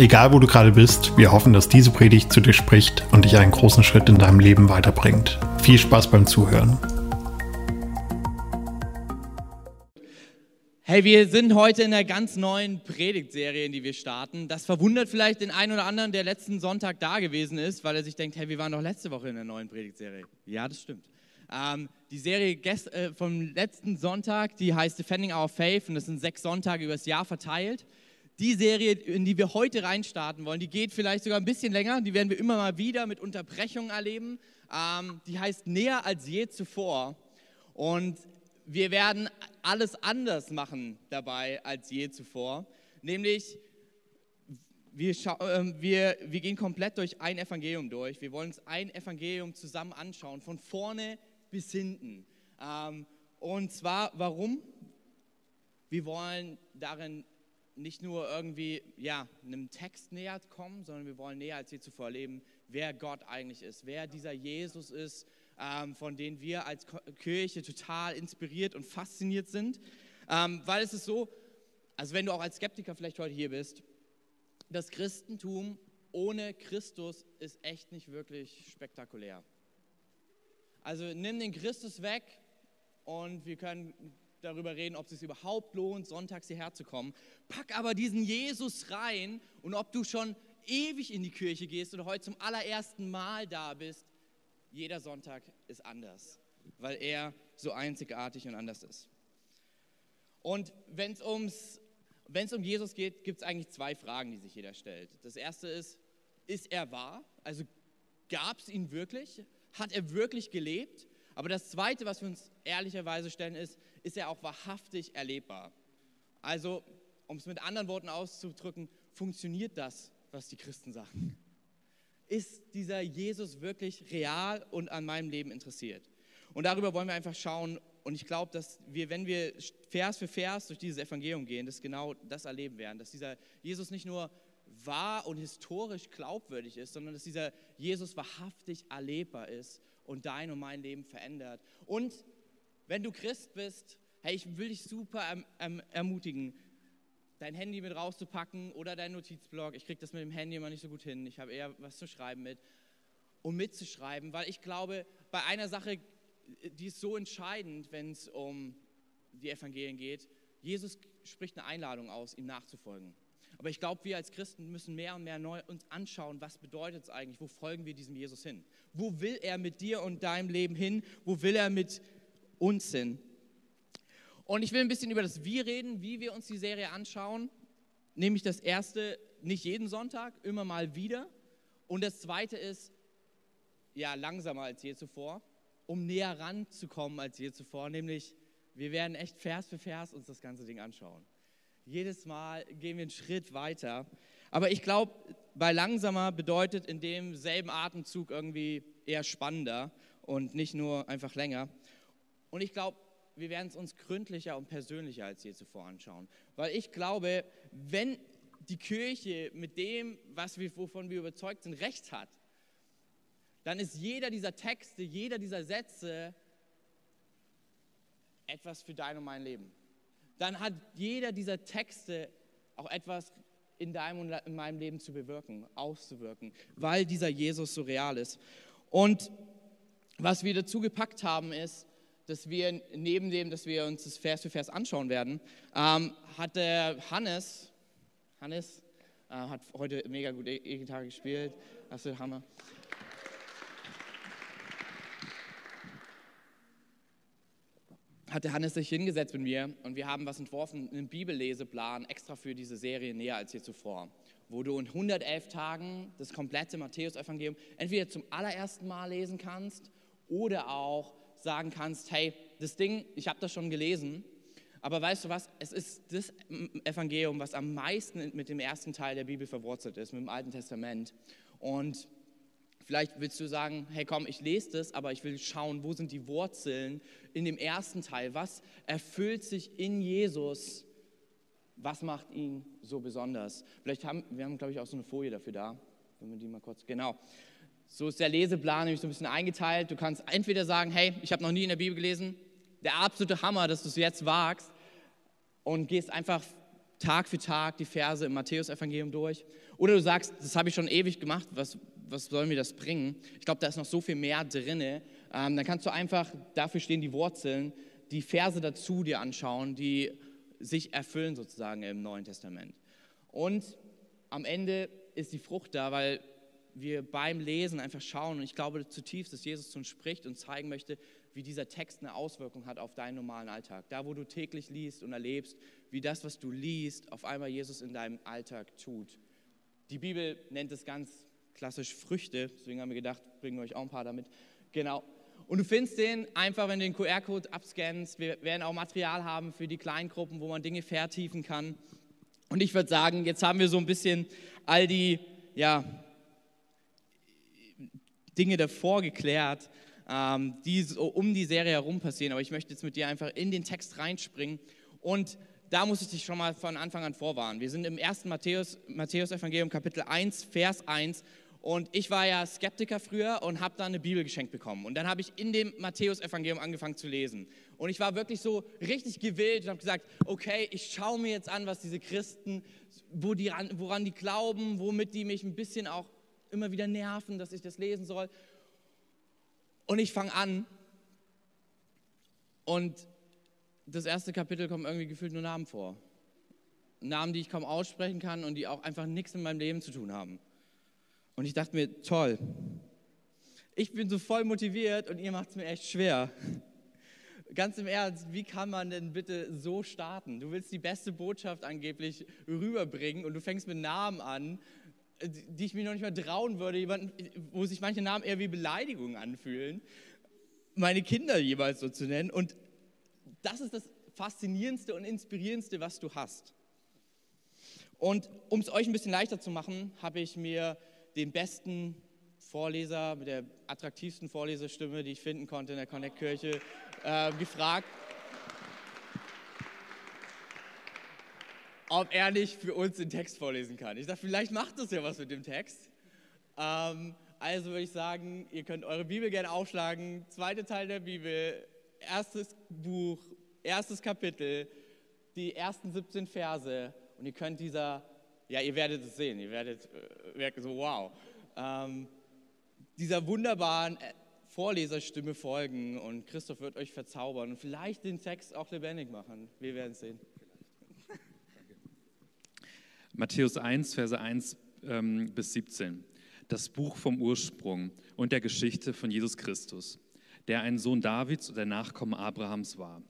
Egal wo du gerade bist, wir hoffen, dass diese Predigt zu dir spricht und dich einen großen Schritt in deinem Leben weiterbringt. Viel Spaß beim Zuhören. Hey, wir sind heute in einer ganz neuen Predigtserie, in die wir starten. Das verwundert vielleicht den einen oder anderen, der letzten Sonntag da gewesen ist, weil er sich denkt, hey, wir waren doch letzte Woche in der neuen Predigtserie. Ja, das stimmt. Ähm, die Serie äh, vom letzten Sonntag, die heißt Defending Our Faith und das sind sechs Sonntage übers Jahr verteilt. Die Serie, in die wir heute reinstarten wollen, die geht vielleicht sogar ein bisschen länger. Die werden wir immer mal wieder mit Unterbrechungen erleben. Ähm, die heißt Näher als je zuvor. Und wir werden alles anders machen dabei als je zuvor. Nämlich, wir, äh, wir, wir gehen komplett durch ein Evangelium durch. Wir wollen uns ein Evangelium zusammen anschauen, von vorne bis hinten. Ähm, und zwar, warum? Wir wollen darin nicht nur irgendwie ja, einem Text näher kommen, sondern wir wollen näher als je zuvor erleben, wer Gott eigentlich ist, wer dieser Jesus ist, ähm, von dem wir als Kirche total inspiriert und fasziniert sind. Ähm, weil es ist so, also wenn du auch als Skeptiker vielleicht heute hier bist, das Christentum ohne Christus ist echt nicht wirklich spektakulär. Also nimm den Christus weg und wir können darüber reden, ob es sich überhaupt lohnt, sonntags hierher zu kommen. Pack aber diesen Jesus rein und ob du schon ewig in die Kirche gehst oder heute zum allerersten Mal da bist, jeder Sonntag ist anders, weil er so einzigartig und anders ist. Und wenn es ums wenn es um Jesus geht, gibt es eigentlich zwei Fragen, die sich jeder stellt. Das erste ist, ist er wahr? Also gab es ihn wirklich? Hat er wirklich gelebt? Aber das zweite, was wir uns ehrlicherweise stellen, ist, ist er auch wahrhaftig erlebbar. Also, um es mit anderen Worten auszudrücken, funktioniert das, was die Christen sagen? Ist dieser Jesus wirklich real und an meinem Leben interessiert? Und darüber wollen wir einfach schauen. Und ich glaube, dass wir, wenn wir Vers für Vers durch dieses Evangelium gehen, das genau das erleben werden, dass dieser Jesus nicht nur wahr und historisch glaubwürdig ist, sondern dass dieser Jesus wahrhaftig erlebbar ist und dein und mein Leben verändert. Und wenn du Christ bist, hey, ich will dich super erm, erm, ermutigen, dein Handy mit rauszupacken oder dein Notizblock. Ich kriege das mit dem Handy immer nicht so gut hin. Ich habe eher was zu schreiben mit. Um mitzuschreiben, weil ich glaube, bei einer Sache, die ist so entscheidend, wenn es um die Evangelien geht. Jesus spricht eine Einladung aus, ihm nachzufolgen. Aber ich glaube, wir als Christen müssen mehr und mehr neu uns anschauen, was bedeutet es eigentlich, wo folgen wir diesem Jesus hin? Wo will er mit dir und deinem Leben hin? Wo will er mit Unsinn. Und ich will ein bisschen über das Wie reden, wie wir uns die Serie anschauen. Nämlich das erste, nicht jeden Sonntag, immer mal wieder. Und das zweite ist, ja, langsamer als je zuvor, um näher ranzukommen als je zuvor. Nämlich, wir werden echt Vers für Vers uns das ganze Ding anschauen. Jedes Mal gehen wir einen Schritt weiter. Aber ich glaube, bei langsamer bedeutet in demselben Atemzug irgendwie eher spannender und nicht nur einfach länger. Und ich glaube, wir werden es uns gründlicher und persönlicher als je zuvor anschauen. Weil ich glaube, wenn die Kirche mit dem, was wir, wovon wir überzeugt sind, recht hat, dann ist jeder dieser Texte, jeder dieser Sätze etwas für dein und mein Leben. Dann hat jeder dieser Texte auch etwas in deinem und in meinem Leben zu bewirken, auszuwirken, weil dieser Jesus so real ist. Und was wir dazu gepackt haben, ist, dass wir neben dem, dass wir uns das Vers für Vers anschauen werden, ähm, hat der Hannes, Hannes äh, hat heute mega gut E-Gitarre gespielt, also Hammer. Hat der Hannes sich hingesetzt mit mir und wir haben was entworfen, einen Bibelleseplan extra für diese Serie näher als hier zuvor, wo du in 111 Tagen das komplette Matthäus-Evangelium entweder zum allerersten Mal lesen kannst oder auch sagen kannst, hey, das Ding, ich habe das schon gelesen, aber weißt du was, es ist das Evangelium, was am meisten mit dem ersten Teil der Bibel verwurzelt ist, mit dem Alten Testament. Und Vielleicht willst du sagen, hey komm, ich lese das, aber ich will schauen, wo sind die Wurzeln in dem ersten Teil? Was erfüllt sich in Jesus? Was macht ihn so besonders? Vielleicht haben wir haben, glaube ich, auch so eine Folie dafür da. Wenn wir die mal kurz, genau. So ist der Leseplan nämlich so ein bisschen eingeteilt. Du kannst entweder sagen, hey, ich habe noch nie in der Bibel gelesen, der absolute Hammer, dass du es jetzt wagst und gehst einfach Tag für Tag die Verse im Matthäusevangelium durch. Oder du sagst, das habe ich schon ewig gemacht, was, was soll mir das bringen? Ich glaube, da ist noch so viel mehr drin. Ähm, dann kannst du einfach, dafür stehen die Wurzeln, die Verse dazu dir anschauen, die sich erfüllen sozusagen im Neuen Testament. Und am Ende ist die Frucht da, weil wir beim Lesen einfach schauen und ich glaube zutiefst, dass Jesus zu uns spricht und zeigen möchte, wie dieser Text eine Auswirkung hat auf deinen normalen Alltag. Da, wo du täglich liest und erlebst, wie das, was du liest, auf einmal Jesus in deinem Alltag tut. Die Bibel nennt es ganz klassisch Früchte, deswegen haben wir gedacht, bringen wir euch auch ein paar damit. Genau. Und du findest den einfach, wenn du den QR-Code abscannst. Wir werden auch Material haben für die Kleingruppen, wo man Dinge vertiefen kann. Und ich würde sagen, jetzt haben wir so ein bisschen all die ja, Dinge davor geklärt, ähm, die so um die Serie herum passieren. Aber ich möchte jetzt mit dir einfach in den Text reinspringen. Und da muss ich dich schon mal von Anfang an vorwarnen. Wir sind im ersten Matthäus, Matthäus Evangelium Kapitel 1, Vers 1. Und ich war ja Skeptiker früher und habe da eine Bibel geschenkt bekommen. Und dann habe ich in dem Matthäus-Evangelium angefangen zu lesen. Und ich war wirklich so richtig gewillt und habe gesagt, okay, ich schaue mir jetzt an, was diese Christen, wo die, woran die glauben, womit die mich ein bisschen auch immer wieder nerven, dass ich das lesen soll. Und ich fange an und das erste Kapitel kommt irgendwie gefühlt nur Namen vor. Namen, die ich kaum aussprechen kann und die auch einfach nichts in meinem Leben zu tun haben. Und ich dachte mir, toll, ich bin so voll motiviert und ihr macht es mir echt schwer. Ganz im Ernst, wie kann man denn bitte so starten? Du willst die beste Botschaft angeblich rüberbringen und du fängst mit Namen an, die ich mir noch nicht mal trauen würde, jemanden, wo sich manche Namen eher wie Beleidigungen anfühlen, meine Kinder jeweils so zu nennen. Und das ist das Faszinierendste und Inspirierendste, was du hast. Und um es euch ein bisschen leichter zu machen, habe ich mir den besten Vorleser mit der attraktivsten Vorleserstimme, die ich finden konnte in der Connect-Kirche, äh, gefragt, ob er nicht für uns den Text vorlesen kann. Ich dachte, vielleicht macht das ja was mit dem Text. Ähm, also würde ich sagen, ihr könnt eure Bibel gerne aufschlagen. Zweiter Teil der Bibel, erstes Buch, erstes Kapitel, die ersten 17 Verse. Und ihr könnt dieser ja, ihr werdet es sehen, ihr werdet merken, äh, so wow. Ähm, dieser wunderbaren äh, Vorleserstimme folgen und Christoph wird euch verzaubern und vielleicht den Text auch lebendig machen. Wir werden es sehen. Matthäus 1, Verse 1 ähm, bis 17. Das Buch vom Ursprung und der Geschichte von Jesus Christus, der ein Sohn Davids und der Nachkomme Abrahams war.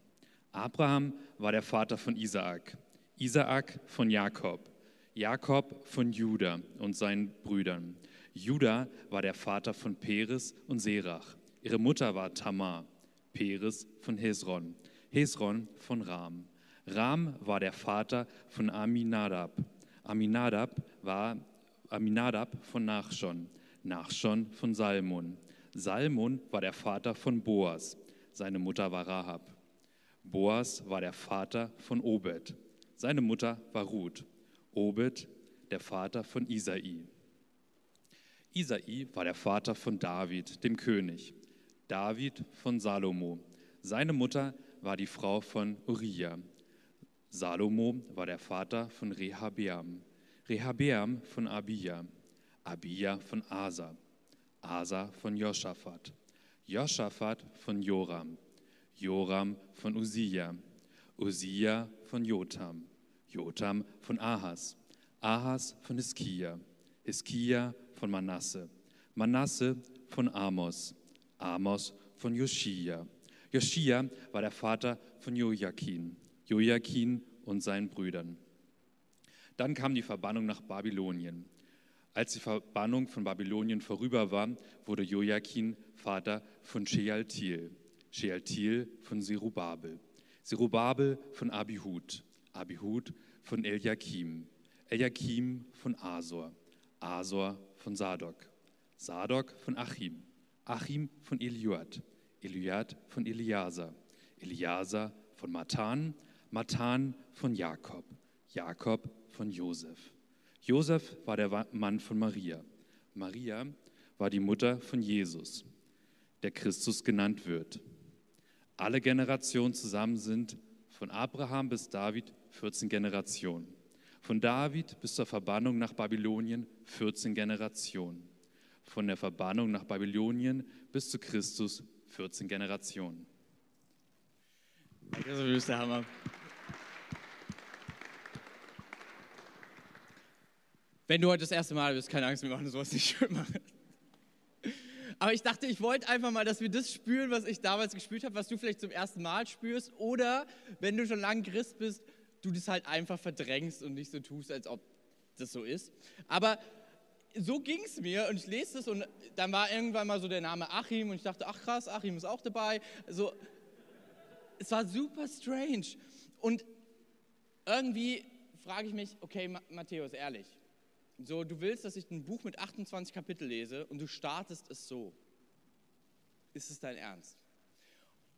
Abraham war der Vater von Isaak, Isaak von Jakob, Jakob von Juda und seinen Brüdern. Juda war der Vater von Peres und Serach. Ihre Mutter war Tamar. Peres von Hesron. Hesron von Ram. Ram war der Vater von Aminadab. Aminadab war Aminadab von Nachschon. Nachschon von Salmon. Salmon war der Vater von Boas. Seine Mutter war Rahab. Boas war der Vater von Obed. Seine Mutter war Ruth. Obed, der Vater von Isai. Isai war der Vater von David, dem König. David von Salomo. Seine Mutter war die Frau von Uriah. Salomo war der Vater von Rehabeam. Rehabeam von Abia. Abia von Asa. Asa von Joschafat. Joschafat von Joram. Joram von Uziah. Uziah von Jotam. Jotam von Ahas, Ahas von Hiskia, Hiskia von Manasse, Manasse von Amos, Amos von Joschia. Joschia war der Vater von Joachim, Joachim und seinen Brüdern. Dann kam die Verbannung nach Babylonien. Als die Verbannung von Babylonien vorüber war, wurde Joachim Vater von Shealtiel, Shealtiel von Zerubabel, Zerubabel von Abihud, Abihud von Eliakim, Eliakim von Asor, Asor von Sadok, Sadok von Achim, Achim von Eliud, Eliud von Eliasa, Eliasa von Matan, Matan von Jakob, Jakob von Josef. Josef war der Mann von Maria. Maria war die Mutter von Jesus, der Christus genannt wird. Alle Generationen zusammen sind von Abraham bis David 14 Generationen. Von David bis zur Verbannung nach Babylonien 14 Generationen. Von der Verbannung nach Babylonien bis zu Christus 14 Generationen. Das ist der Hammer. Wenn du heute das erste Mal bist, keine Angst, wir machen sowas nicht schön machen. Aber ich dachte, ich wollte einfach mal, dass wir das spüren, was ich damals gespürt habe, was du vielleicht zum ersten Mal spürst. Oder wenn du schon lange Christ bist, du das halt einfach verdrängst und nicht so tust, als ob das so ist. Aber so ging es mir und ich lese es und dann war irgendwann mal so der Name Achim und ich dachte, ach krass, Achim ist auch dabei. Also, es war super strange. Und irgendwie frage ich mich, okay, Matthäus, ehrlich, so, du willst, dass ich ein Buch mit 28 Kapitel lese und du startest es so. Ist es dein Ernst?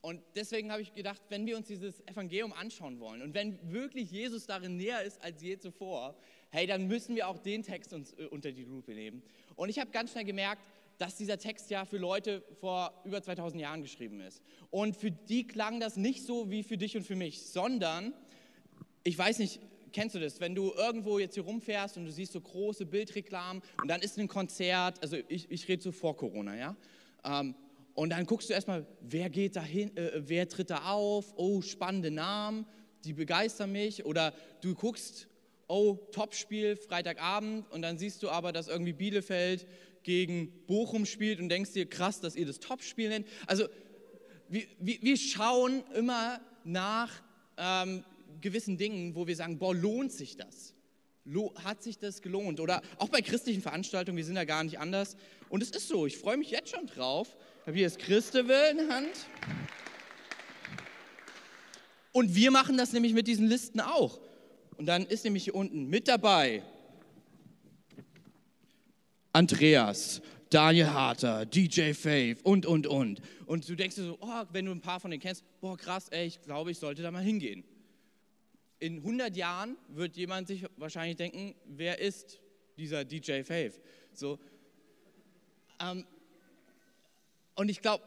Und deswegen habe ich gedacht, wenn wir uns dieses Evangelium anschauen wollen und wenn wirklich Jesus darin näher ist als je zuvor, hey, dann müssen wir auch den Text uns äh, unter die Lupe nehmen. Und ich habe ganz schnell gemerkt, dass dieser Text ja für Leute vor über 2000 Jahren geschrieben ist. Und für die klang das nicht so wie für dich und für mich, sondern, ich weiß nicht, kennst du das, wenn du irgendwo jetzt hier rumfährst und du siehst so große Bildreklamen und dann ist ein Konzert, also ich, ich rede so vor Corona, ja, ähm, und dann guckst du erstmal, wer geht da hin, äh, wer tritt da auf, oh, spannende Namen, die begeistern mich, oder du guckst, oh, Topspiel, Freitagabend, und dann siehst du aber, dass irgendwie Bielefeld gegen Bochum spielt und denkst dir, krass, dass ihr das Topspiel nennt. Also wir, wir, wir schauen immer nach ähm, gewissen Dingen, wo wir sagen, boah, lohnt sich das? Hat sich das gelohnt? Oder auch bei christlichen Veranstaltungen, wir sind ja gar nicht anders. Und es ist so, ich freue mich jetzt schon drauf. Ich habe hier das Christewill in der Hand. Und wir machen das nämlich mit diesen Listen auch. Und dann ist nämlich hier unten mit dabei Andreas, Daniel Harter, DJ Faith und, und, und. Und du denkst dir so, oh, wenn du ein paar von denen kennst, boah, krass, ey, ich glaube, ich sollte da mal hingehen in 100 Jahren wird jemand sich wahrscheinlich denken, wer ist dieser DJ Faith? So, ähm, und ich glaube,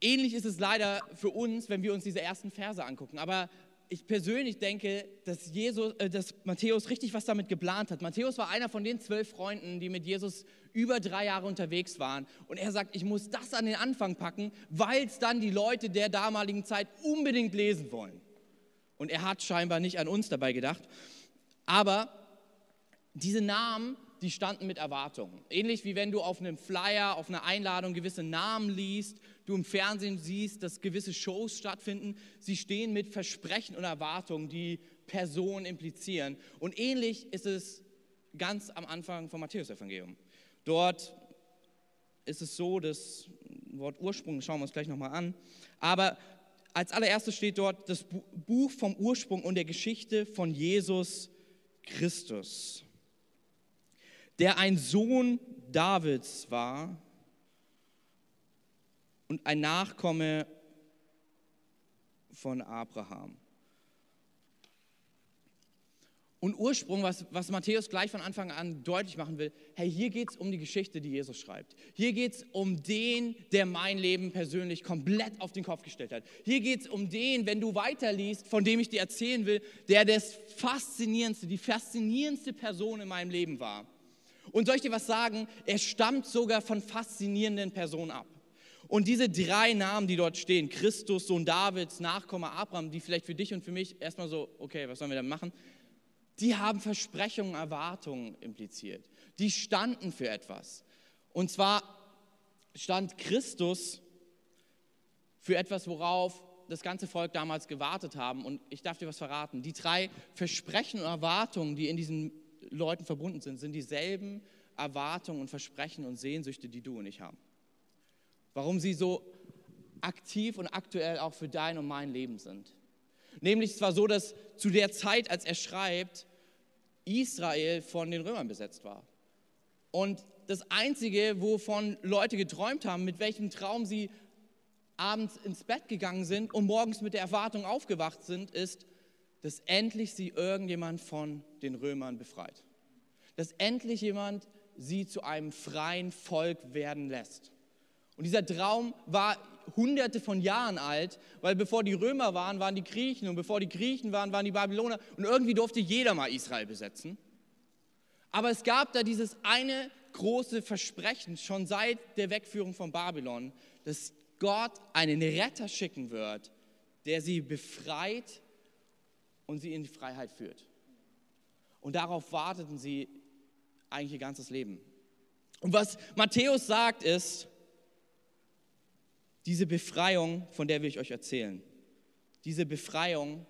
ähnlich ist es leider für uns, wenn wir uns diese ersten Verse angucken. Aber ich persönlich denke, dass, Jesus, äh, dass Matthäus richtig was damit geplant hat. Matthäus war einer von den zwölf Freunden, die mit Jesus über drei Jahre unterwegs waren. Und er sagt, ich muss das an den Anfang packen, weil es dann die Leute der damaligen Zeit unbedingt lesen wollen. Und er hat scheinbar nicht an uns dabei gedacht. Aber diese Namen, die standen mit Erwartungen. Ähnlich wie wenn du auf einem Flyer, auf einer Einladung gewisse Namen liest, du im Fernsehen siehst, dass gewisse Shows stattfinden. Sie stehen mit Versprechen und Erwartungen, die Personen implizieren. Und ähnlich ist es ganz am Anfang vom Matthäus-Evangelium. Dort ist es so, das Wort Ursprung schauen wir uns gleich nochmal an. Aber als allererstes steht dort das Buch vom Ursprung und der Geschichte von Jesus Christus, der ein Sohn Davids war und ein Nachkomme von Abraham. Und Ursprung, was, was Matthäus gleich von Anfang an deutlich machen will, hey, hier geht es um die Geschichte, die Jesus schreibt. Hier geht es um den, der mein Leben persönlich komplett auf den Kopf gestellt hat. Hier geht es um den, wenn du weiterliest, von dem ich dir erzählen will, der das Faszinierendste, die faszinierendste Person in meinem Leben war. Und soll ich dir was sagen? Er stammt sogar von faszinierenden Personen ab. Und diese drei Namen, die dort stehen, Christus, Sohn Davids, Nachkomme Abraham, die vielleicht für dich und für mich erstmal so, okay, was sollen wir da machen? Die haben Versprechungen, Erwartungen impliziert. Die standen für etwas. Und zwar stand Christus für etwas, worauf das ganze Volk damals gewartet haben. Und ich darf dir was verraten. Die drei Versprechen und Erwartungen, die in diesen Leuten verbunden sind, sind dieselben Erwartungen und Versprechen und Sehnsüchte, die du und ich haben. Warum sie so aktiv und aktuell auch für dein und mein Leben sind. Nämlich es war so, dass zu der Zeit, als er schreibt, Israel von den Römern besetzt war. Und das Einzige, wovon Leute geträumt haben, mit welchem Traum sie abends ins Bett gegangen sind und morgens mit der Erwartung aufgewacht sind, ist, dass endlich sie irgendjemand von den Römern befreit. Dass endlich jemand sie zu einem freien Volk werden lässt. Und dieser Traum war hunderte von Jahren alt, weil bevor die Römer waren, waren die Griechen und bevor die Griechen waren, waren die Babyloner und irgendwie durfte jeder mal Israel besetzen. Aber es gab da dieses eine große Versprechen schon seit der Wegführung von Babylon, dass Gott einen Retter schicken wird, der sie befreit und sie in die Freiheit führt. Und darauf warteten sie eigentlich ihr ganzes Leben. Und was Matthäus sagt ist, diese Befreiung, von der will ich euch erzählen, diese Befreiung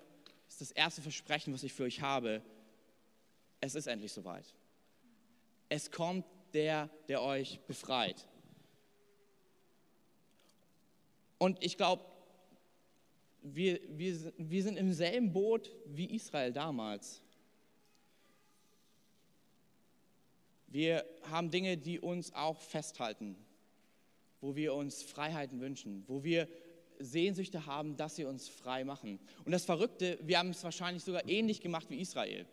ist das erste Versprechen, was ich für euch habe. Es ist endlich soweit. Es kommt der, der euch befreit. Und ich glaube, wir, wir, wir sind im selben Boot wie Israel damals. Wir haben Dinge, die uns auch festhalten, wo wir uns Freiheiten wünschen, wo wir Sehnsüchte haben, dass sie uns frei machen. Und das Verrückte, wir haben es wahrscheinlich sogar ähnlich gemacht wie Israel.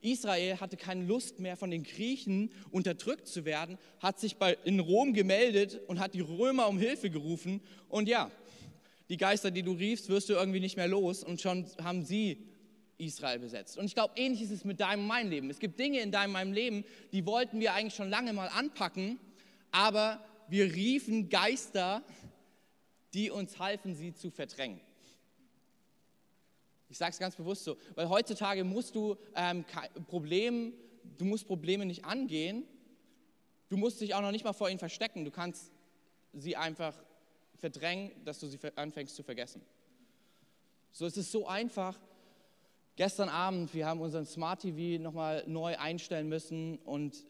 Israel hatte keine Lust mehr von den Griechen unterdrückt zu werden, hat sich bei, in Rom gemeldet und hat die Römer um Hilfe gerufen. Und ja, die Geister, die du riefst, wirst du irgendwie nicht mehr los und schon haben sie Israel besetzt. Und ich glaube, ähnlich ist es mit deinem und meinem Leben. Es gibt Dinge in deinem und meinem Leben, die wollten wir eigentlich schon lange mal anpacken, aber wir riefen Geister, die uns halfen, sie zu verdrängen. Ich sage es ganz bewusst so, weil heutzutage musst du ähm, Problem, du musst Probleme nicht angehen, du musst dich auch noch nicht mal vor ihnen verstecken, du kannst sie einfach verdrängen, dass du sie anfängst zu vergessen. So es ist so einfach. Gestern Abend, wir haben unseren Smart TV nochmal neu einstellen müssen und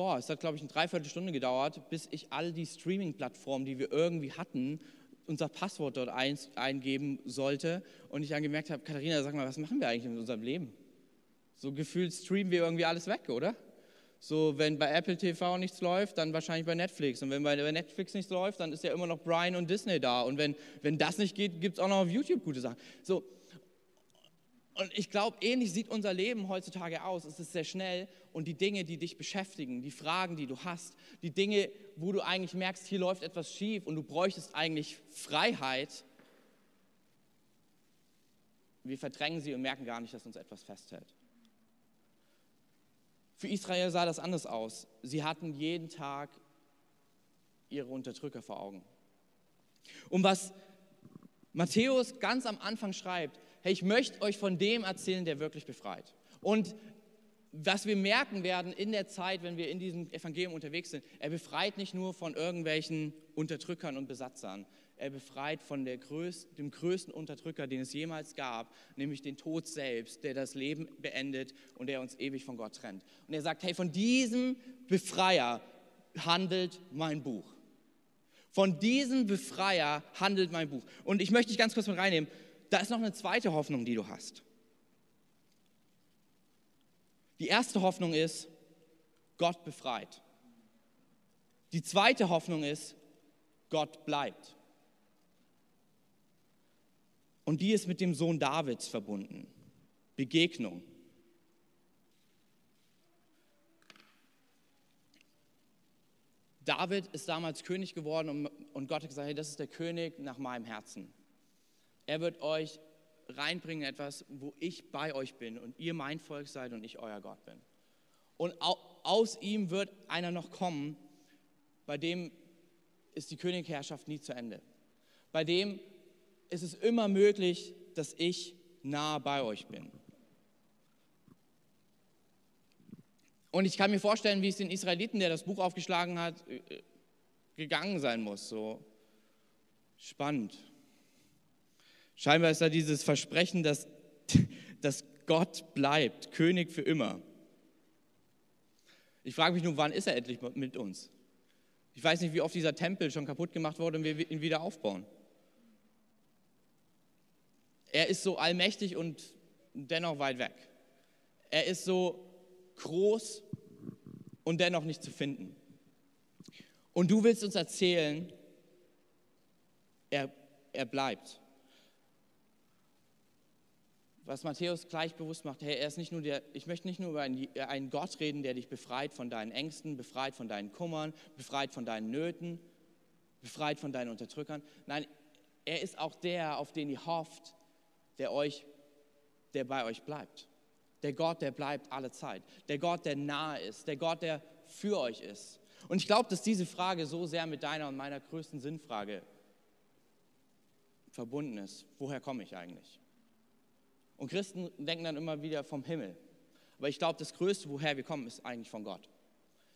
boah, es hat glaube ich eine Dreiviertelstunde gedauert, bis ich all die Streaming-Plattformen, die wir irgendwie hatten, unser Passwort dort ein, eingeben sollte und ich dann gemerkt habe, Katharina, sag mal, was machen wir eigentlich in unserem Leben? So gefühlt streamen wir irgendwie alles weg, oder? So, wenn bei Apple TV nichts läuft, dann wahrscheinlich bei Netflix. Und wenn bei Netflix nichts läuft, dann ist ja immer noch Brian und Disney da. Und wenn, wenn das nicht geht, gibt es auch noch auf YouTube gute Sachen. So, und ich glaube, ähnlich sieht unser Leben heutzutage aus. Es ist sehr schnell und die Dinge, die dich beschäftigen, die Fragen, die du hast, die Dinge, wo du eigentlich merkst, hier läuft etwas schief und du bräuchtest eigentlich Freiheit, wir verdrängen sie und merken gar nicht, dass uns etwas festhält. Für Israel sah das anders aus. Sie hatten jeden Tag ihre Unterdrücker vor Augen. Und was Matthäus ganz am Anfang schreibt, hey, ich möchte euch von dem erzählen, der wirklich befreit. Und was wir merken werden in der Zeit, wenn wir in diesem Evangelium unterwegs sind, er befreit nicht nur von irgendwelchen Unterdrückern und Besatzern, er befreit von größten, dem größten Unterdrücker, den es jemals gab, nämlich den Tod selbst, der das Leben beendet und der uns ewig von Gott trennt. Und er sagt, hey, von diesem Befreier handelt mein Buch. Von diesem Befreier handelt mein Buch. Und ich möchte dich ganz kurz mit reinnehmen. Da ist noch eine zweite Hoffnung, die du hast. Die erste Hoffnung ist, Gott befreit. Die zweite Hoffnung ist, Gott bleibt. Und die ist mit dem Sohn Davids verbunden. Begegnung. David ist damals König geworden und Gott hat gesagt, hey, das ist der König nach meinem Herzen. Er wird euch reinbringen etwas, wo ich bei euch bin und ihr mein Volk seid und ich euer Gott bin. Und aus ihm wird einer noch kommen, bei dem ist die Königherrschaft nie zu Ende. Bei dem ist es immer möglich, dass ich nah bei euch bin. Und ich kann mir vorstellen, wie es den Israeliten, der das Buch aufgeschlagen hat, äh, gegangen sein muss. So spannend. Scheinbar ist da dieses Versprechen, dass, dass Gott bleibt, König für immer. Ich frage mich nur, wann ist er endlich mit uns? Ich weiß nicht, wie oft dieser Tempel schon kaputt gemacht wurde und wir ihn wieder aufbauen. Er ist so allmächtig und dennoch weit weg. Er ist so groß und dennoch nicht zu finden. Und du willst uns erzählen, er, er bleibt. Was Matthäus gleich bewusst macht, hey, er ist nicht nur der, ich möchte nicht nur über einen, einen Gott reden, der dich befreit von deinen Ängsten, befreit von deinen Kummern, befreit von deinen Nöten, befreit von deinen Unterdrückern. Nein, er ist auch der, auf den ihr hofft, der euch, der bei euch bleibt. Der Gott, der bleibt alle Zeit. Der Gott, der nahe ist. Der Gott, der für euch ist. Und ich glaube, dass diese Frage so sehr mit deiner und meiner größten Sinnfrage verbunden ist. Woher komme ich eigentlich? Und Christen denken dann immer wieder vom Himmel. Aber ich glaube, das Größte, woher wir kommen, ist eigentlich von Gott.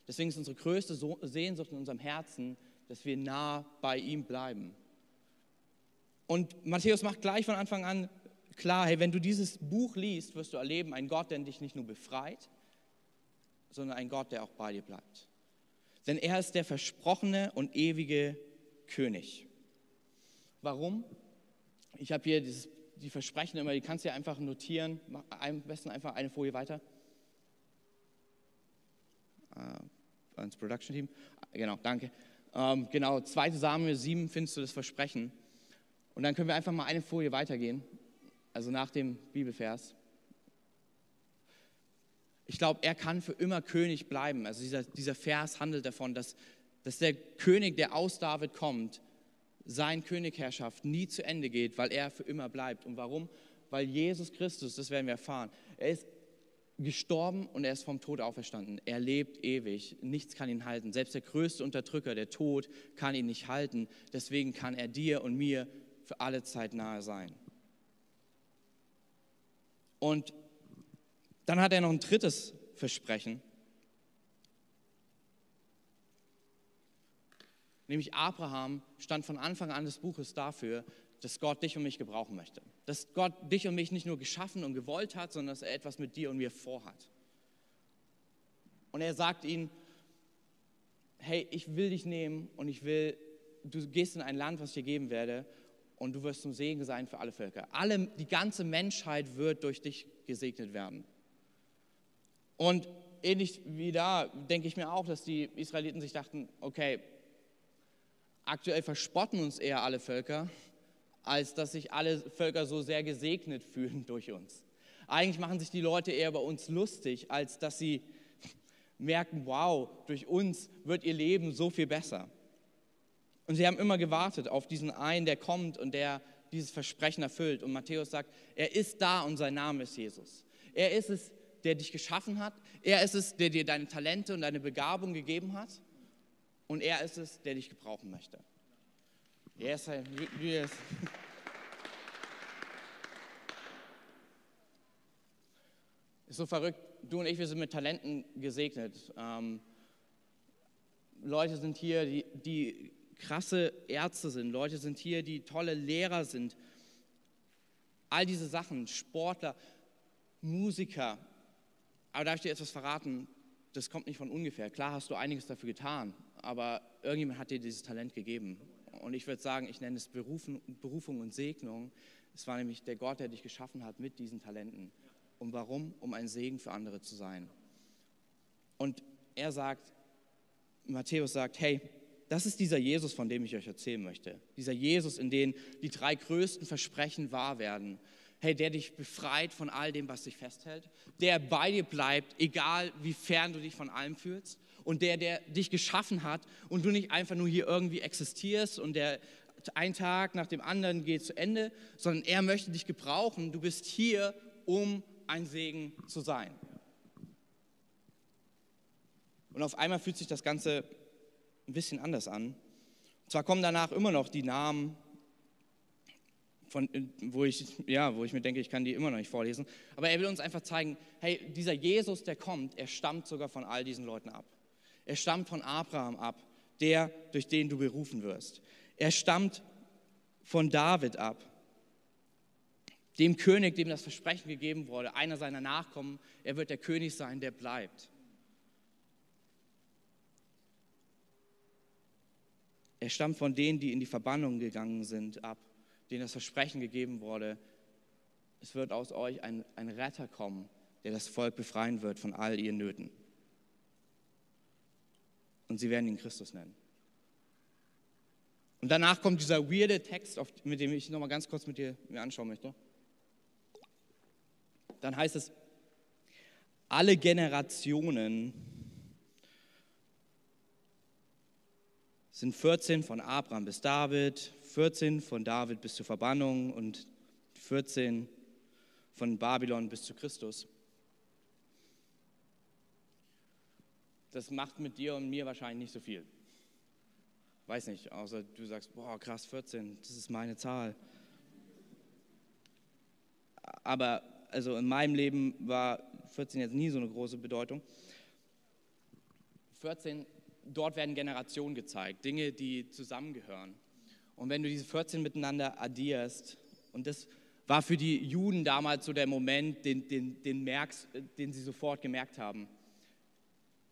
Deswegen ist unsere größte Sehnsucht in unserem Herzen, dass wir nah bei ihm bleiben. Und Matthäus macht gleich von Anfang an klar, hey, wenn du dieses Buch liest, wirst du erleben, einen Gott, der dich nicht nur befreit, sondern einen Gott, der auch bei dir bleibt. Denn er ist der versprochene und ewige König. Warum? Ich habe hier dieses, die Versprechen immer, die kannst du ja einfach notieren. Am besten einfach eine Folie weiter. Uh, ans Production Team. Genau, danke. Ähm, genau, 2 Samuel 7 findest du das Versprechen. Und dann können wir einfach mal eine Folie weitergehen, also nach dem Bibelvers. Ich glaube, er kann für immer König bleiben. Also dieser, dieser Vers handelt davon, dass, dass der König, der aus David kommt, sein Königherrschaft nie zu Ende geht, weil er für immer bleibt. Und warum? Weil Jesus Christus, das werden wir erfahren, er ist gestorben und er ist vom Tod auferstanden. Er lebt ewig. Nichts kann ihn halten. Selbst der größte Unterdrücker, der Tod, kann ihn nicht halten. Deswegen kann er dir und mir für alle Zeit nahe sein. Und dann hat er noch ein drittes Versprechen. Nämlich Abraham stand von Anfang an des Buches dafür, dass Gott dich und mich gebrauchen möchte. Dass Gott dich und mich nicht nur geschaffen und gewollt hat, sondern dass er etwas mit dir und mir vorhat. Und er sagt ihnen, hey, ich will dich nehmen und ich will, du gehst in ein Land, was ich dir geben werde und du wirst zum Segen sein für alle Völker. Alle, die ganze Menschheit wird durch dich gesegnet werden. Und ähnlich wie da denke ich mir auch, dass die Israeliten sich dachten, okay, aktuell verspotten uns eher alle Völker, als dass sich alle Völker so sehr gesegnet fühlen durch uns. Eigentlich machen sich die Leute eher bei uns lustig, als dass sie merken, wow, durch uns wird ihr Leben so viel besser. Und sie haben immer gewartet auf diesen einen, der kommt und der dieses Versprechen erfüllt. Und Matthäus sagt, er ist da und sein Name ist Jesus. Er ist es, der dich geschaffen hat. Er ist es, der dir deine Talente und deine Begabung gegeben hat. Und er ist es, der dich gebrauchen möchte. Yes, yes. Ist so verrückt. Du und ich, wir sind mit Talenten gesegnet. Ähm, Leute sind hier, die, die krasse Ärzte sind, Leute sind hier, die tolle Lehrer sind. All diese Sachen, Sportler, Musiker. Aber darf ich dir etwas verraten? Das kommt nicht von ungefähr. Klar hast du einiges dafür getan, aber irgendjemand hat dir dieses Talent gegeben. Und ich würde sagen, ich nenne es Berufung, Berufung und Segnung. Es war nämlich der Gott, der dich geschaffen hat mit diesen Talenten. Und warum? Um ein Segen für andere zu sein. Und er sagt, Matthäus sagt, hey, das ist dieser Jesus, von dem ich euch erzählen möchte. Dieser Jesus, in dem die drei größten Versprechen wahr werden. Hey, der dich befreit von all dem, was dich festhält, der bei dir bleibt, egal wie fern du dich von allem fühlst, und der, der dich geschaffen hat und du nicht einfach nur hier irgendwie existierst und der ein Tag nach dem anderen geht zu Ende, sondern er möchte dich gebrauchen. Du bist hier, um ein Segen zu sein. Und auf einmal fühlt sich das Ganze ein bisschen anders an. Und zwar kommen danach immer noch die Namen, von, wo, ich, ja, wo ich mir denke, ich kann die immer noch nicht vorlesen. Aber er will uns einfach zeigen, hey, dieser Jesus, der kommt, er stammt sogar von all diesen Leuten ab. Er stammt von Abraham ab, der, durch den du berufen wirst. Er stammt von David ab, dem König, dem das Versprechen gegeben wurde, einer seiner Nachkommen. Er wird der König sein, der bleibt. Er stammt von denen, die in die Verbannung gegangen sind, ab, denen das Versprechen gegeben wurde. Es wird aus euch ein, ein Retter kommen, der das Volk befreien wird von all ihren Nöten. Und sie werden ihn Christus nennen. Und danach kommt dieser weirde Text, mit dem ich nochmal ganz kurz mit dir mir anschauen möchte. Dann heißt es, alle Generationen sind 14 von Abraham bis David, 14 von David bis zur Verbannung und 14 von Babylon bis zu Christus. Das macht mit dir und mir wahrscheinlich nicht so viel. Weiß nicht, außer du sagst, boah, krass, 14, das ist meine Zahl. Aber also in meinem Leben war 14 jetzt nie so eine große Bedeutung. 14, dort werden Generationen gezeigt, Dinge, die zusammengehören. Und wenn du diese 14 miteinander addierst, und das war für die Juden damals so der Moment, den, den, den, merkst, den sie sofort gemerkt haben.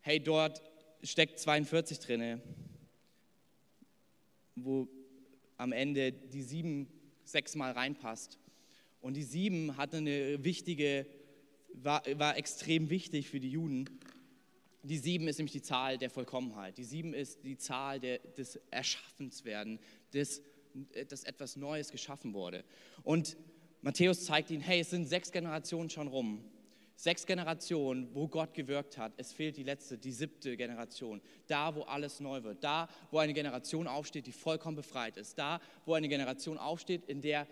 Hey, dort steckt 42 drinne, wo am Ende die sieben sechsmal reinpasst. Und die sieben hatte eine wichtige, war, war extrem wichtig für die Juden. Die sieben ist nämlich die Zahl der Vollkommenheit. Die sieben ist die Zahl der, des Erschaffenswerden, des, dass etwas Neues geschaffen wurde. Und Matthäus zeigt ihnen, hey, es sind sechs Generationen schon rum. Sechs Generationen, wo Gott gewirkt hat. Es fehlt die letzte, die siebte Generation. Da, wo alles neu wird. Da, wo eine Generation aufsteht, die vollkommen befreit ist. Da, wo eine Generation aufsteht, in der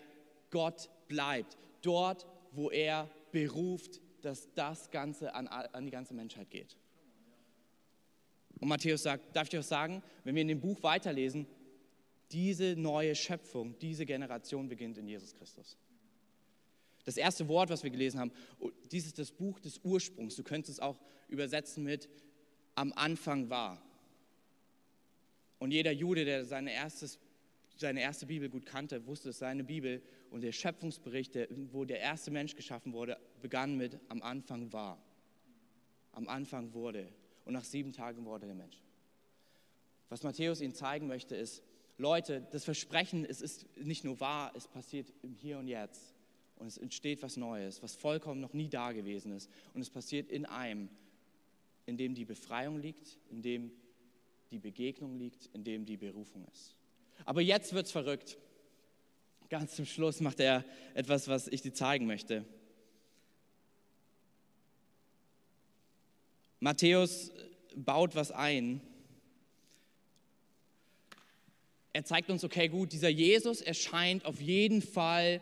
Gott bleibt. Dort, wo er beruft, dass das Ganze an, an die ganze Menschheit geht. Und Matthäus sagt, darf ich euch sagen, wenn wir in dem Buch weiterlesen, diese neue Schöpfung, diese Generation beginnt in Jesus Christus. Das erste Wort, was wir gelesen haben, oh, dies ist das Buch des Ursprungs. Du könntest es auch übersetzen mit am Anfang war. Und jeder Jude, der seine, erstes, seine erste Bibel gut kannte, wusste, dass seine Bibel und der Schöpfungsbericht, wo der erste Mensch geschaffen wurde, begann mit am Anfang war. Am Anfang wurde. Und nach sieben Tagen wurde der Mensch. Was Matthäus ihnen zeigen möchte, ist, Leute, das Versprechen, es ist nicht nur wahr, es passiert im Hier und Jetzt und es entsteht was Neues, was vollkommen noch nie da gewesen ist. Und es passiert in einem, in dem die Befreiung liegt, in dem die Begegnung liegt, in dem die Berufung ist. Aber jetzt wird es verrückt. Ganz zum Schluss macht er etwas, was ich dir zeigen möchte. Matthäus baut was ein. Er zeigt uns, okay, gut, dieser Jesus erscheint auf jeden Fall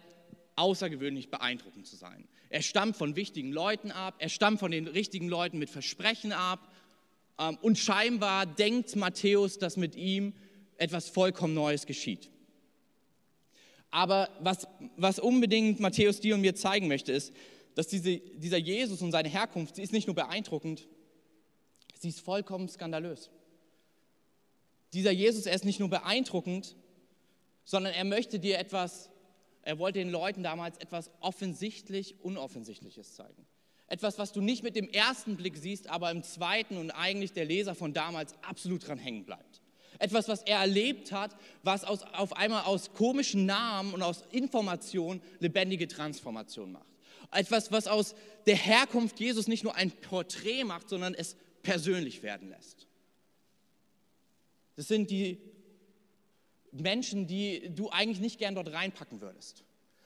außergewöhnlich beeindruckend zu sein. Er stammt von wichtigen Leuten ab, er stammt von den richtigen Leuten mit Versprechen ab ähm, und scheinbar denkt Matthäus, dass mit ihm etwas vollkommen Neues geschieht. Aber was, was unbedingt Matthäus dir und mir zeigen möchte, ist, dass diese, dieser Jesus und seine Herkunft, sie ist nicht nur beeindruckend, sie ist vollkommen skandalös. Dieser Jesus, er ist nicht nur beeindruckend, sondern er möchte dir etwas er wollte den Leuten damals etwas offensichtlich Unoffensichtliches zeigen. Etwas, was du nicht mit dem ersten Blick siehst, aber im zweiten und eigentlich der Leser von damals absolut dran hängen bleibt. Etwas, was er erlebt hat, was aus, auf einmal aus komischen Namen und aus Informationen lebendige Transformation macht. Etwas, was aus der Herkunft Jesus nicht nur ein Porträt macht, sondern es persönlich werden lässt. Das sind die Menschen, die du eigentlich nicht gern dort reinpacken würdest.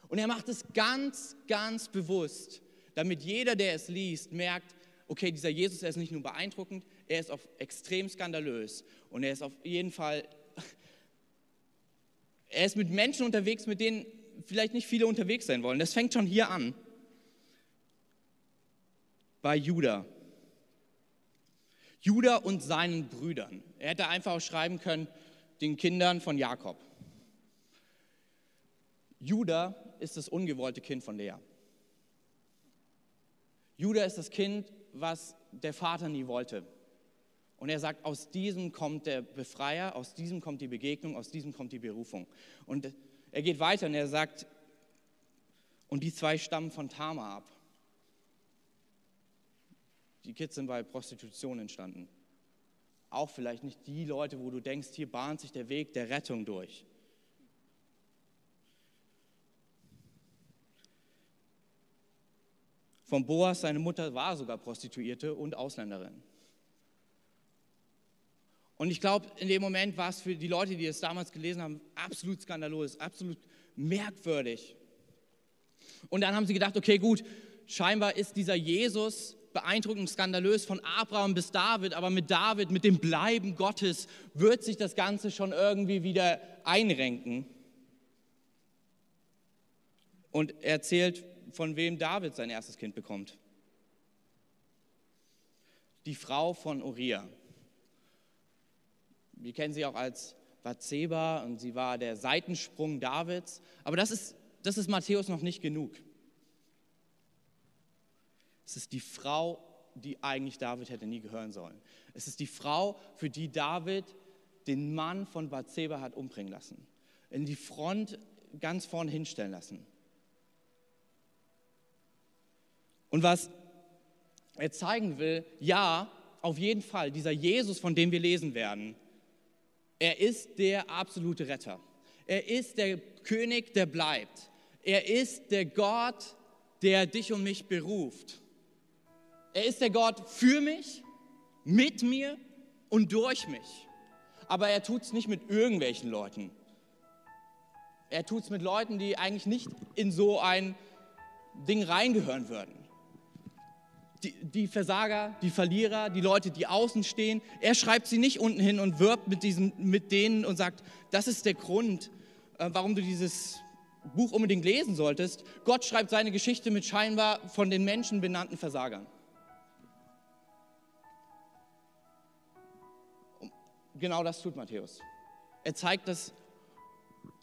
Und er macht es ganz, ganz bewusst, damit jeder, der es liest, merkt, okay, dieser Jesus, er ist nicht nur beeindruckend, er ist auch extrem skandalös und er ist auf jeden Fall, er ist mit Menschen unterwegs, mit denen vielleicht nicht viele unterwegs sein wollen. Das fängt schon hier an. Bei Judah. Judah und seinen Brüdern. Er hätte einfach auch schreiben können, den Kindern von Jakob. Judah ist das ungewollte Kind von Lea. Judah ist das Kind, was der Vater nie wollte. Und er sagt, aus diesem kommt der Befreier, aus diesem kommt die Begegnung, aus diesem kommt die Berufung. Und er geht weiter und er sagt, und die zwei stammen von Tama ab. Die Kids sind bei Prostitution entstanden auch vielleicht nicht die Leute, wo du denkst, hier bahnt sich der Weg der Rettung durch. Von Boas, seine Mutter war sogar Prostituierte und Ausländerin. Und ich glaube, in dem Moment war es für die Leute, die es damals gelesen haben, absolut skandalös, absolut merkwürdig. Und dann haben sie gedacht, okay, gut, scheinbar ist dieser Jesus beeindruckend, skandalös von Abraham bis David, aber mit David, mit dem Bleiben Gottes, wird sich das Ganze schon irgendwie wieder einrenken. Und er erzählt, von wem David sein erstes Kind bekommt. Die Frau von Uriah. Wir kennen sie auch als Bathseba und sie war der Seitensprung Davids. Aber das ist, das ist Matthäus noch nicht genug. Es ist die Frau, die eigentlich David hätte nie gehören sollen. Es ist die Frau, für die David den Mann von Bathseba hat umbringen lassen. In die Front ganz vorne hinstellen lassen. Und was er zeigen will, ja, auf jeden Fall, dieser Jesus, von dem wir lesen werden, er ist der absolute Retter. Er ist der König, der bleibt. Er ist der Gott, der dich und mich beruft. Er ist der Gott für mich, mit mir und durch mich. Aber er tut es nicht mit irgendwelchen Leuten. Er tut es mit Leuten, die eigentlich nicht in so ein Ding reingehören würden. Die, die, Versager, die Verlierer, die Leute, die außen stehen. Er schreibt sie nicht unten hin und wirbt mit, diesen, mit denen und sagt, das ist der Grund, äh, warum du dieses Buch unbedingt lesen solltest. Gott schreibt seine Geschichte mit scheinbar von den Menschen benannten Versagern. Genau das tut Matthäus. Er zeigt das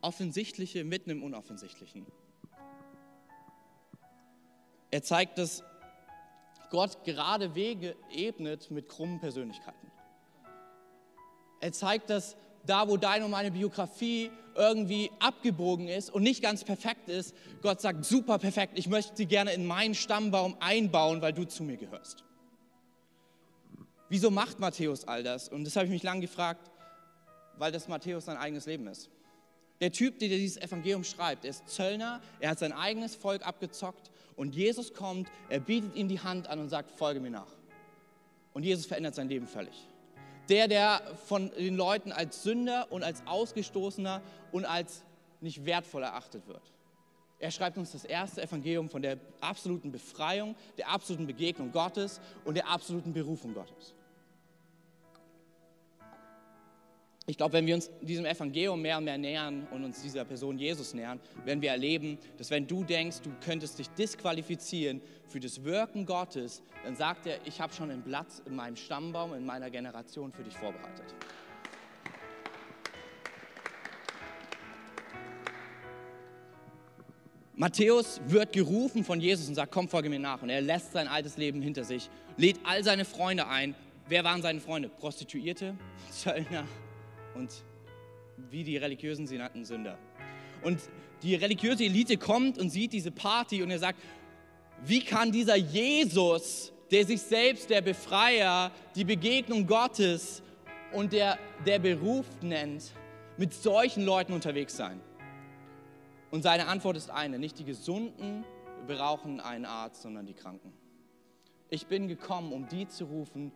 Offensichtliche mitten im Unoffensichtlichen. Er zeigt, dass Gott gerade Wege ebnet mit krummen Persönlichkeiten. Er zeigt, dass da, wo deine und meine Biografie irgendwie abgebogen ist und nicht ganz perfekt ist, Gott sagt, super perfekt, ich möchte sie gerne in meinen Stammbaum einbauen, weil du zu mir gehörst. Wieso macht Matthäus all das? Und das habe ich mich lange gefragt, weil das Matthäus sein eigenes Leben ist. Der Typ, der dieses Evangelium schreibt, er ist Zöllner, er hat sein eigenes Volk abgezockt und Jesus kommt, er bietet ihm die Hand an und sagt, folge mir nach. Und Jesus verändert sein Leben völlig. Der, der von den Leuten als Sünder und als Ausgestoßener und als nicht wertvoll erachtet wird. Er schreibt uns das erste Evangelium von der absoluten Befreiung, der absoluten Begegnung Gottes und der absoluten Berufung Gottes. Ich glaube, wenn wir uns diesem Evangelium mehr und mehr nähern und uns dieser Person Jesus nähern, werden wir erleben, dass wenn du denkst, du könntest dich disqualifizieren für das Wirken Gottes, dann sagt er, ich habe schon einen Platz in meinem Stammbaum, in meiner Generation für dich vorbereitet. Matthäus wird gerufen von Jesus und sagt, komm, folge mir nach. Und er lässt sein altes Leben hinter sich, lädt all seine Freunde ein. Wer waren seine Freunde? Prostituierte, Zöllner, und wie die religiösen sie nannten Sünder. Und die religiöse Elite kommt und sieht diese Party und er sagt, wie kann dieser Jesus, der sich selbst der Befreier, die Begegnung Gottes und der, der Beruf nennt, mit solchen Leuten unterwegs sein? Und seine Antwort ist eine, nicht die Gesunden brauchen einen Arzt, sondern die Kranken. Ich bin gekommen, um die zu rufen,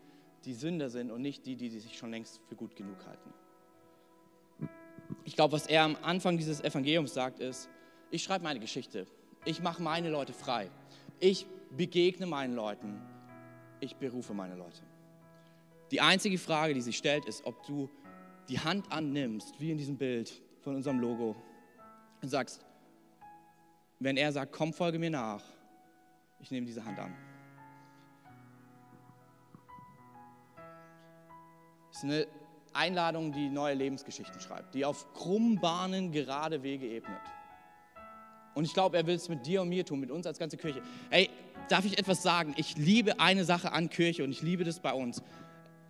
die Sünder sind und nicht die, die sich schon längst für gut genug halten ich glaube, was er am Anfang dieses Evangeliums sagt, ist, ich schreibe meine Geschichte. Ich mache meine Leute frei. Ich begegne meinen Leuten. Ich berufe meine Leute. Die einzige Frage, die sich stellt, ist, ob du die Hand annimmst, wie in diesem Bild von unserem Logo, und sagst, wenn er sagt, komm, folge mir nach, ich nehme diese Hand an. Das ist eine Einladung, die neue Lebensgeschichten schreibt, die auf krummen Bahnen gerade Wege ebnet. Und ich glaube, er will es mit dir und mir tun, mit uns als ganze Kirche. Hey, darf ich etwas sagen? Ich liebe eine Sache an Kirche und ich liebe das bei uns.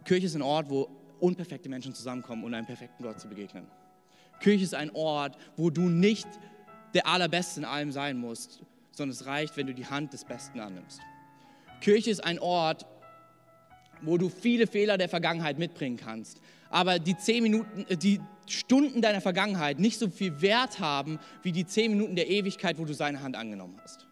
Kirche ist ein Ort, wo unperfekte Menschen zusammenkommen, um einem perfekten Gott zu begegnen. Kirche ist ein Ort, wo du nicht der Allerbeste in allem sein musst, sondern es reicht, wenn du die Hand des Besten annimmst. Kirche ist ein Ort, wo du viele Fehler der Vergangenheit mitbringen kannst, aber die zehn Minuten, äh, die Stunden deiner Vergangenheit nicht so viel Wert haben wie die zehn Minuten der Ewigkeit, wo du seine Hand angenommen hast.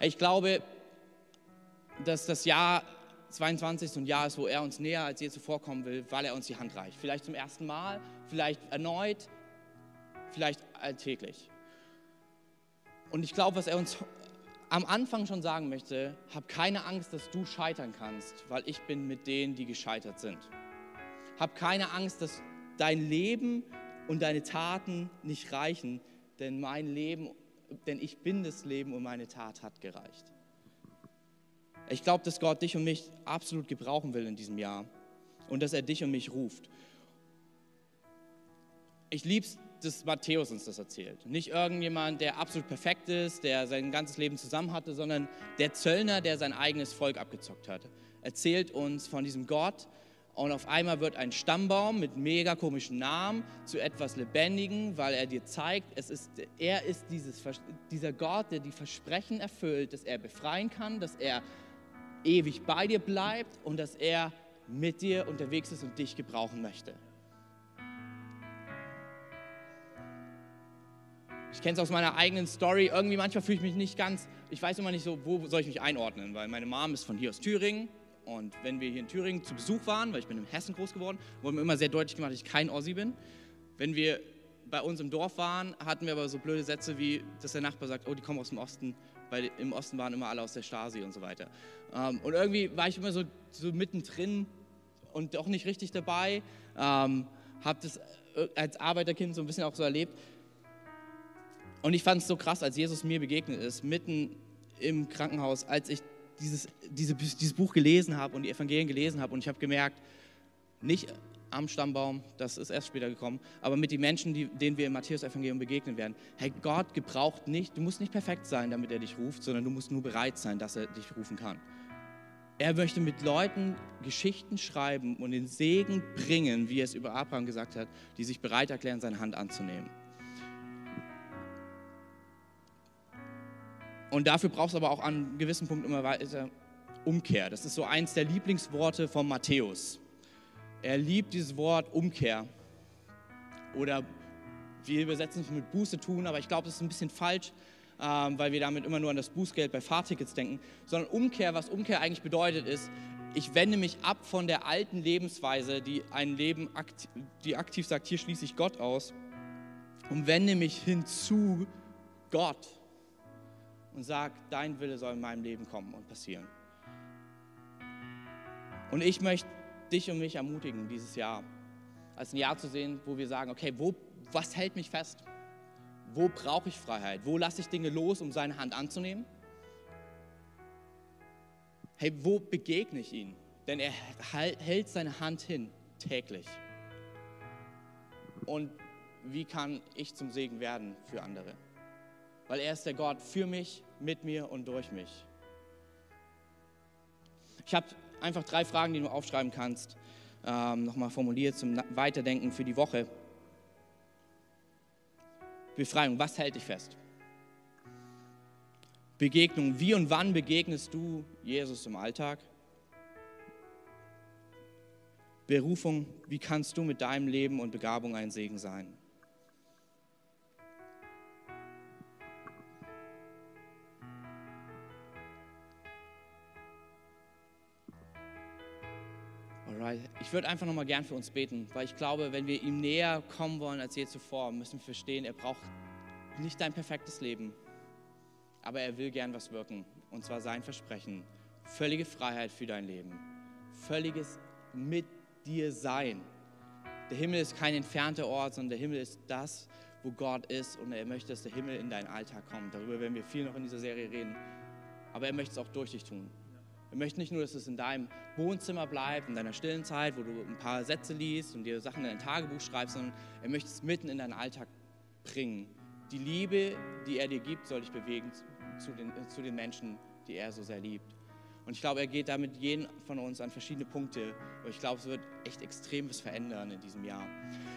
Ich glaube, dass das Jahr 22 so ein Jahr ist, wo er uns näher als je zuvor kommen will, weil er uns die Hand reicht. Vielleicht zum ersten Mal, vielleicht erneut, vielleicht alltäglich. Und ich glaube, was er uns am Anfang schon sagen möchte, hab keine Angst, dass du scheitern kannst, weil ich bin mit denen, die gescheitert sind. Hab keine Angst, dass dein Leben und deine Taten nicht reichen, denn mein Leben, denn ich bin das Leben und meine Tat hat gereicht. Ich glaube, dass Gott dich und mich absolut gebrauchen will in diesem Jahr und dass er dich und mich ruft. Ich liebe es, dass Matthäus uns das erzählt. Nicht irgendjemand, der absolut perfekt ist, der sein ganzes Leben zusammen hatte, sondern der Zöllner, der sein eigenes Volk abgezockt hat. Erzählt uns von diesem Gott und auf einmal wird ein Stammbaum mit mega komischen Namen zu etwas Lebendigen, weil er dir zeigt, es ist, er ist dieses, dieser Gott, der die Versprechen erfüllt, dass er befreien kann, dass er ewig bei dir bleibt und dass er mit dir unterwegs ist und dich gebrauchen möchte. Ich kenne es aus meiner eigenen Story. Irgendwie manchmal fühle ich mich nicht ganz, ich weiß immer nicht so, wo soll ich mich einordnen, weil meine Mom ist von hier aus Thüringen. Und wenn wir hier in Thüringen zu Besuch waren, weil ich bin in Hessen groß geworden, wurde mir immer sehr deutlich gemacht, dass ich kein Ossi bin. Wenn wir bei uns im Dorf waren, hatten wir aber so blöde Sätze wie, dass der Nachbar sagt, oh, die kommen aus dem Osten, weil im Osten waren immer alle aus der Stasi und so weiter. Ähm, und irgendwie war ich immer so, so mittendrin und auch nicht richtig dabei. Ähm, habe das äh, als Arbeiterkind so ein bisschen auch so erlebt. Und ich fand es so krass, als Jesus mir begegnet ist, mitten im Krankenhaus, als ich dieses, diese, dieses Buch gelesen habe und die Evangelien gelesen habe und ich habe gemerkt, nicht am Stammbaum, das ist erst später gekommen, aber mit den Menschen, die, denen wir im Matthäus-Evangelium begegnen werden. Hey, Gott gebraucht nicht, du musst nicht perfekt sein, damit er dich ruft, sondern du musst nur bereit sein, dass er dich rufen kann. Er möchte mit Leuten Geschichten schreiben und den Segen bringen, wie er es über Abraham gesagt hat, die sich bereit erklären, seine Hand anzunehmen. Und dafür brauchst du aber auch an gewissen Punkten immer weiter Umkehr. Das ist so eins der Lieblingsworte von Matthäus. Er liebt dieses Wort Umkehr. Oder wir übersetzen es mit Buße tun, aber ich glaube, das ist ein bisschen falsch, ähm, weil wir damit immer nur an das Bußgeld bei Fahrtickets denken, sondern Umkehr, was Umkehr eigentlich bedeutet, ist, ich wende mich ab von der alten Lebensweise, die ein Leben, aktiv, die aktiv sagt, hier schließe ich Gott aus, und wende mich hin zu Gott und sage, dein Wille soll in meinem Leben kommen und passieren. Und ich möchte dich und mich ermutigen, dieses Jahr als ein Jahr zu sehen, wo wir sagen, okay, wo, was hält mich fest? Wo brauche ich Freiheit? Wo lasse ich Dinge los, um seine Hand anzunehmen? Hey, wo begegne ich ihn? Denn er hält seine Hand hin täglich. Und wie kann ich zum Segen werden für andere? Weil er ist der Gott für mich, mit mir und durch mich. Ich habe einfach drei Fragen, die du aufschreiben kannst, ähm, nochmal formuliert zum Weiterdenken für die Woche. Befreiung, was hält dich fest? Begegnung, wie und wann begegnest du Jesus im Alltag? Berufung, wie kannst du mit deinem Leben und Begabung ein Segen sein? Alright, ich würde einfach nochmal gern für uns beten, weil ich glaube, wenn wir ihm näher kommen wollen als je zuvor, müssen wir verstehen, er braucht nicht dein perfektes Leben, aber er will gern was wirken. Und zwar sein Versprechen. Völlige Freiheit für dein Leben. Völliges mit dir sein. Der Himmel ist kein entfernter Ort, sondern der Himmel ist das, wo Gott ist. Und er möchte, dass der Himmel in deinen Alltag kommt. Darüber werden wir viel noch in dieser Serie reden. Aber er möchte es auch durch dich tun. Er möchte nicht nur, dass es in deinem Wohnzimmer bleibt, in deiner stillen Zeit, wo du ein paar Sätze liest und dir Sachen in dein Tagebuch schreibst, sondern er möchte es mitten in deinen Alltag bringen. Die Liebe, die er dir gibt, soll dich bewegen zu den, zu den Menschen, die er so sehr liebt. Und ich glaube, er geht damit jeden von uns an verschiedene Punkte. Und ich glaube, es wird echt extrem was verändern in diesem Jahr.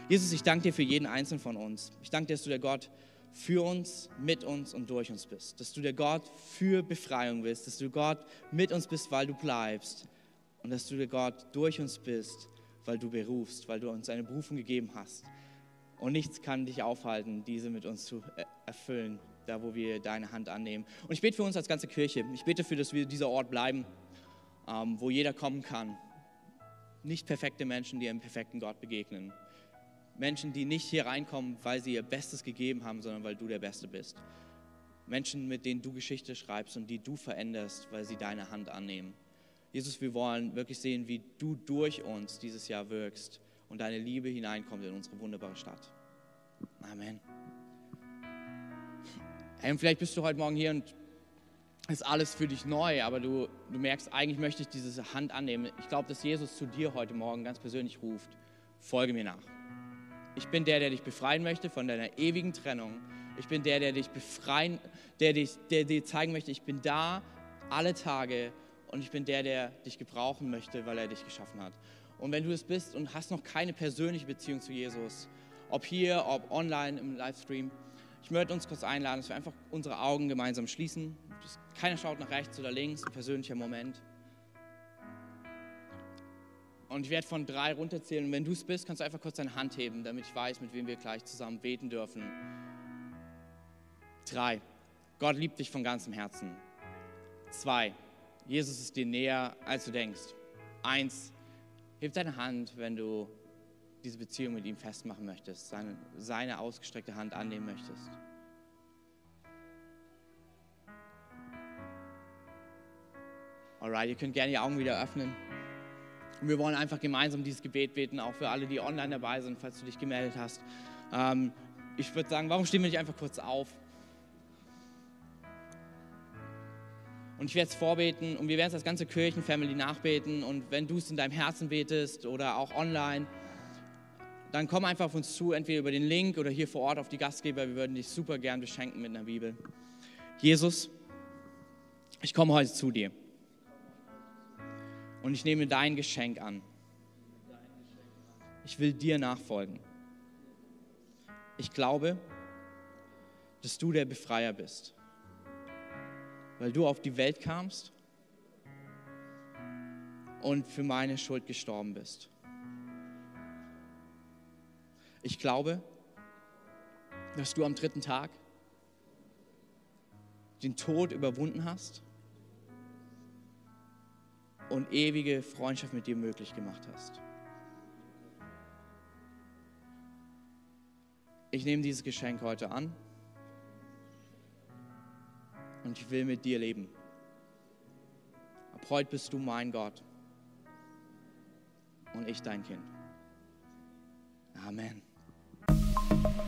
Jesus, ich danke dir für jeden Einzelnen von uns. Ich danke dir, dass du der Gott für uns, mit uns und durch uns bist. Dass du der Gott für Befreiung bist. Dass du Gott mit uns bist, weil du bleibst. Und dass du der Gott durch uns bist, weil du berufst, weil du uns eine Berufung gegeben hast. Und nichts kann dich aufhalten, diese mit uns zu erfüllen. da wo wir deine Hand annehmen. Und ich bete für uns als ganze Kirche. Ich bete dafür, dass wir dieser Ort bleiben, ähm, wo jeder kommen kann. Nicht perfekte Menschen, die einem perfekten Gott begegnen. Menschen, die nicht hier reinkommen, weil sie ihr Bestes gegeben haben, sondern weil du der Beste bist. Menschen, mit denen du Geschichte schreibst und die du veränderst, weil sie deine Hand annehmen. Jesus, wir wollen wirklich sehen, wie du durch uns dieses Jahr wirkst und deine Liebe hineinkommt in unsere wunderbare Stadt. Amen. Hey, vielleicht bist du heute Morgen hier und ist alles für dich neu, aber du, du merkst, eigentlich möchte ich diese Hand annehmen. Ich glaube, dass Jesus zu dir heute Morgen ganz persönlich ruft, folge mir nach. Ich bin der, der dich befreien möchte von deiner ewigen Trennung. Ich bin der, der dich befreien, der, dich, der dir zeigen möchte, ich bin da alle Tage und ich bin der, der dich gebrauchen möchte, weil er dich geschaffen hat. Und wenn du es bist und hast noch keine persönliche Beziehung zu Jesus, ob hier, ob online im Livestream, ich möchte uns kurz einladen, dass wir einfach unsere Augen gemeinsam schließen. Keiner schaut nach rechts oder links, ein persönlicher Moment. Und ich werde von drei runterzählen. Und wenn du es bist, kannst du einfach kurz deine Hand heben, damit ich weiß, mit wem wir gleich zusammen beten dürfen. Drei. Gott liebt dich von ganzem Herzen. Zwei. Jesus ist dir näher, als du denkst. Eins. Heb deine Hand, wenn du diese Beziehung mit ihm festmachen möchtest, seine, seine ausgestreckte Hand annehmen möchtest. Alright, ihr könnt gerne die Augen wieder öffnen. Und wir wollen einfach gemeinsam dieses Gebet beten, auch für alle, die online dabei sind, falls du dich gemeldet hast. Ähm, ich würde sagen, warum stehen wir nicht einfach kurz auf? Und ich werde es vorbeten und wir werden es als ganze Kirchenfamily nachbeten. Und wenn du es in deinem Herzen betest oder auch online, dann komm einfach auf uns zu, entweder über den Link oder hier vor Ort auf die Gastgeber. Wir würden dich super gern beschenken mit einer Bibel. Jesus, ich komme heute zu dir und ich nehme dein Geschenk an. Ich will dir nachfolgen. Ich glaube, dass du der Befreier bist, weil du auf die Welt kamst und für meine Schuld gestorben bist. Ich glaube, dass du am dritten Tag den Tod überwunden hast und ewige Freundschaft mit dir möglich gemacht hast. Ich nehme dieses Geschenk heute an und ich will mit dir leben. Ab heute bist du mein Gott und ich dein Kind. Amen.